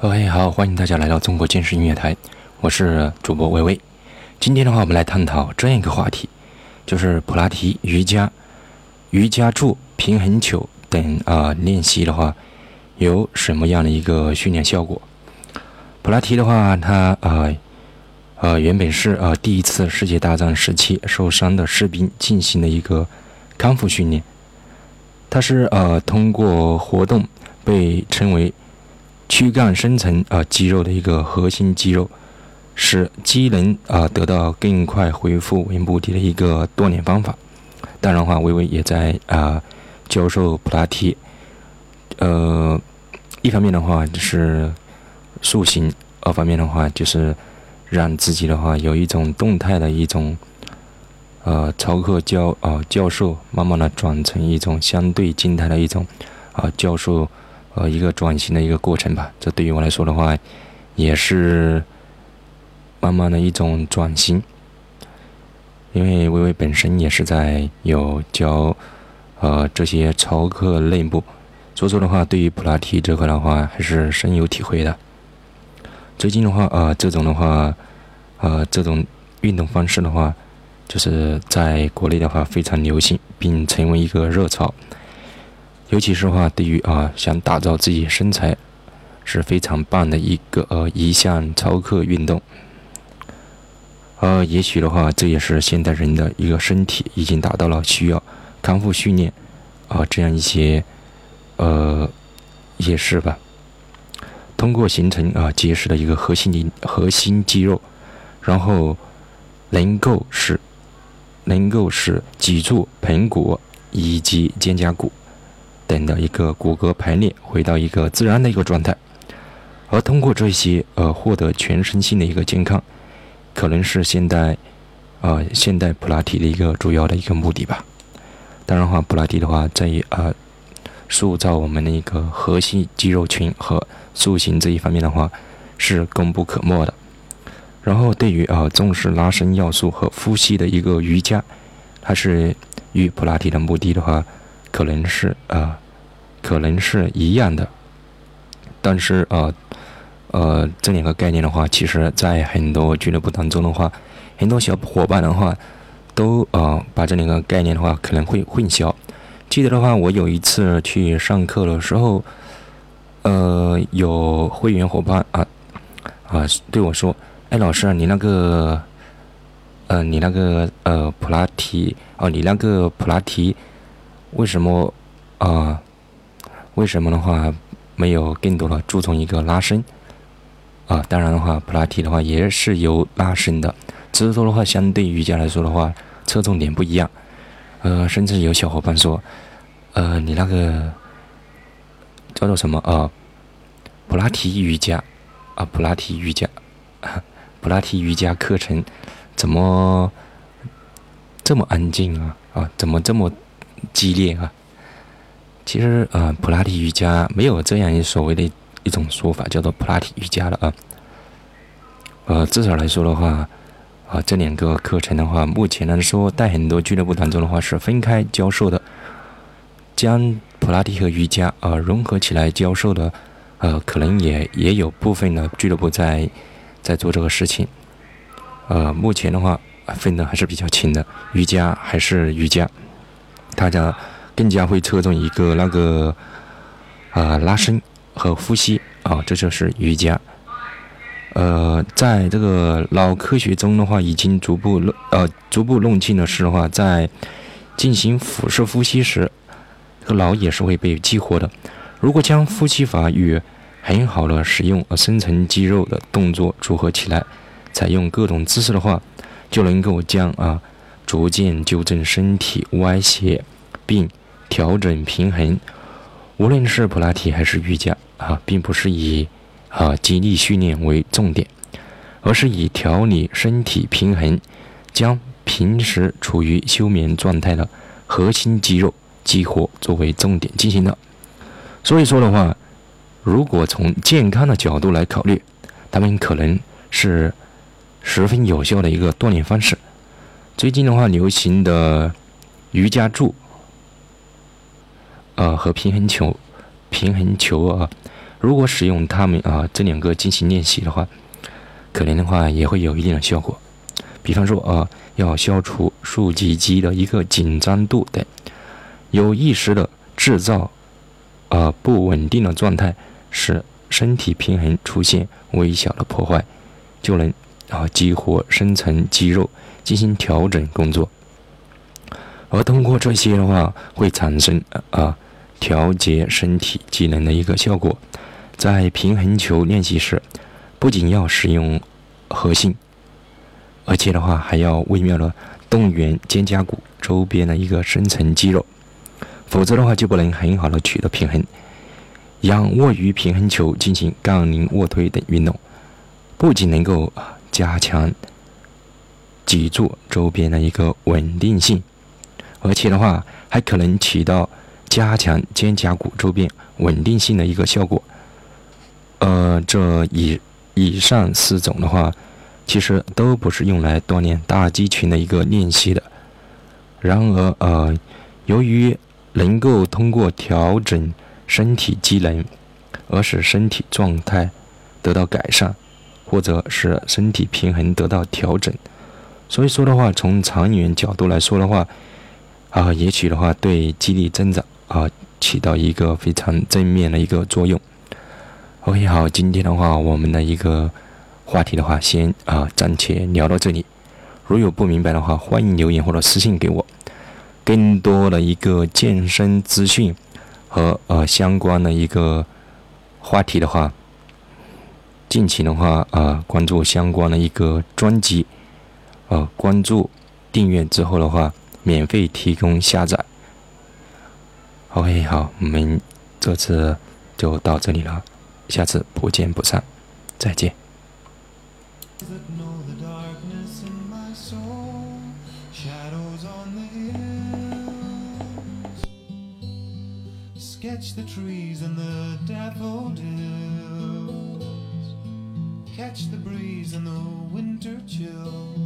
OK，好，欢迎大家来到中国健身音乐台，我是主播微微。今天的话，我们来探讨这样一个话题，就是普拉提、瑜伽、瑜伽柱、平衡球等啊练习的话，有什么样的一个训练效果？普拉提的话，它啊呃原本是呃第一次世界大战时期受伤的士兵进行的一个康复训练，它是呃通过活动被称为。躯干深层啊肌肉的一个核心肌肉，使机能啊得到更快恢复为目的的一个锻炼方法。当然的话，微微也在啊教授普拉提。呃，一方面的话就是塑形，二方面的话就是让自己的话有一种动态的一种呃操课教啊教授，慢慢的转成一种相对静态的一种啊教授。呃，一个转型的一个过程吧。这对于我来说的话，也是慢慢的一种转型。因为微微本身也是在有教呃这些操课内部，所以说的话，对于普拉提这块的话，还是深有体会的。最近的话，呃，这种的话，呃，这种运动方式的话，就是在国内的话非常流行，并成为一个热潮。尤其是话，对于啊想打造自己身材是非常棒的一个呃一项操课运动。呃，也许的话，这也是现代人的一个身体已经达到了需要康复训练啊这样一些呃也是吧。通过形成啊结实的一个核心的核心肌肉，然后能够使能够使脊柱、盆骨以及肩胛骨。等的一个骨骼排列回到一个自然的一个状态，而通过这些呃获得全身心的一个健康，可能是现代呃现代普拉提的一个主要的一个目的吧。当然话，普拉提的话在啊塑造我们的一个核心肌肉群和塑形这一方面的话是功不可没的。然后对于啊重视拉伸要素和呼吸的一个瑜伽，它是与普拉提的目的的话。可能是啊，可能是一样的，但是呃呃，这两个概念的话，其实在很多俱乐部当中的话，很多小伙伴的话，都呃把这两个概念的话可能会混淆。记得的话，我有一次去上课的时候，呃，有会员伙伴啊啊对我说：“哎，老师，你那个呃，你那个呃普拉提哦，你那个普拉提。”为什么啊？为什么的话没有更多的注重一个拉伸啊？当然的话，普拉提的话也是有拉伸的，只是说的话，相对瑜伽来说的话，侧重点不一样。呃，甚至有小伙伴说，呃，你那个叫做什么啊？普拉提瑜伽啊，普拉提瑜伽，普拉提瑜伽课程怎么这么安静啊？啊，怎么这么？激烈啊！其实啊，普拉提瑜伽没有这样一所谓的一种说法，叫做普拉提瑜伽了啊。呃，至少来说的话，啊，这两个课程的话，目前来说，在很多俱乐部当中的话是分开教授的，将普拉提和瑜伽啊融合起来教授的，呃，可能也也有部分的俱乐部在在做这个事情。呃，目前的话分的还是比较清的，瑜伽还是瑜伽。大家更加会侧重一个那个啊拉伸和呼吸啊，这就是瑜伽。呃，在这个脑科学中的话，已经逐步弄呃逐步弄清的是的话，在进行腹式呼吸时，这个脑也是会被激活的。如果将呼吸法与很好的使用深层肌肉的动作组合起来，采用各种姿势的话，就能够将啊。逐渐纠正身体歪斜，并调整平衡。无论是普拉提还是瑜伽啊，并不是以啊肌力训练为重点，而是以调理身体平衡，将平时处于休眠状态的核心肌肉激活作为重点进行的。所以说的话，如果从健康的角度来考虑，他们可能是十分有效的一个锻炼方式。最近的话，流行的瑜伽柱，呃，和平衡球、平衡球啊，如果使用它们啊这两个进行练习的话，可能的话也会有一定的效果。比方说啊，要消除竖脊肌的一个紧张度等，有意识的制造啊不稳定的状态，使身体平衡出现微小的破坏，就能啊激活深层肌肉进行调整工作。而通过这些的话，会产生啊调节身体机能的一个效果。在平衡球练习时，不仅要使用核心。而且的话，还要微妙的动员肩胛骨周边的一个深层肌肉，否则的话就不能很好的取得平衡。仰卧于平衡球进行杠铃卧推等运动，不仅能够加强脊柱周边的一个稳定性，而且的话还可能起到加强肩胛骨周边稳定性的一个效果。呃，这以以上四种的话。其实都不是用来锻炼大肌群的一个练习的。然而，呃，由于能够通过调整身体机能而使身体状态得到改善，或者是身体平衡得到调整，所以说的话，从长远角度来说的话，啊，也许的话对激励增长啊起到一个非常正面的一个作用。OK，好，今天的话，我们的一个。话题的话，先啊暂且聊到这里。如有不明白的话，欢迎留言或者私信给我。更多的一个健身资讯和呃相关的一个话题的话，敬请的话啊关注相关的一个专辑，呃关注订阅之后的话，免费提供下载。OK，好，我们这次就到这里了，下次不见不散，再见。that know the darkness in my soul, shadows on the hills. Sketch the trees and the daffodils. Catch the breeze and the winter chills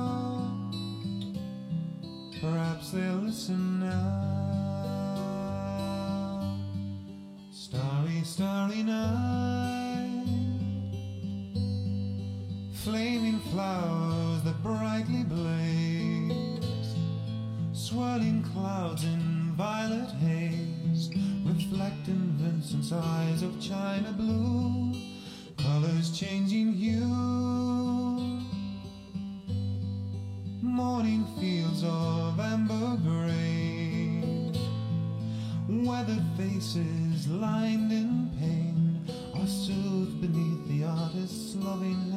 Listen now. Starry, starry night, flaming flowers that brightly blaze swirling clouds in violet haze, reflecting Vincent's eyes of china blue, colors changing hue. Morning fields of weathered faces lined in pain. Are soothed beneath the artist's loving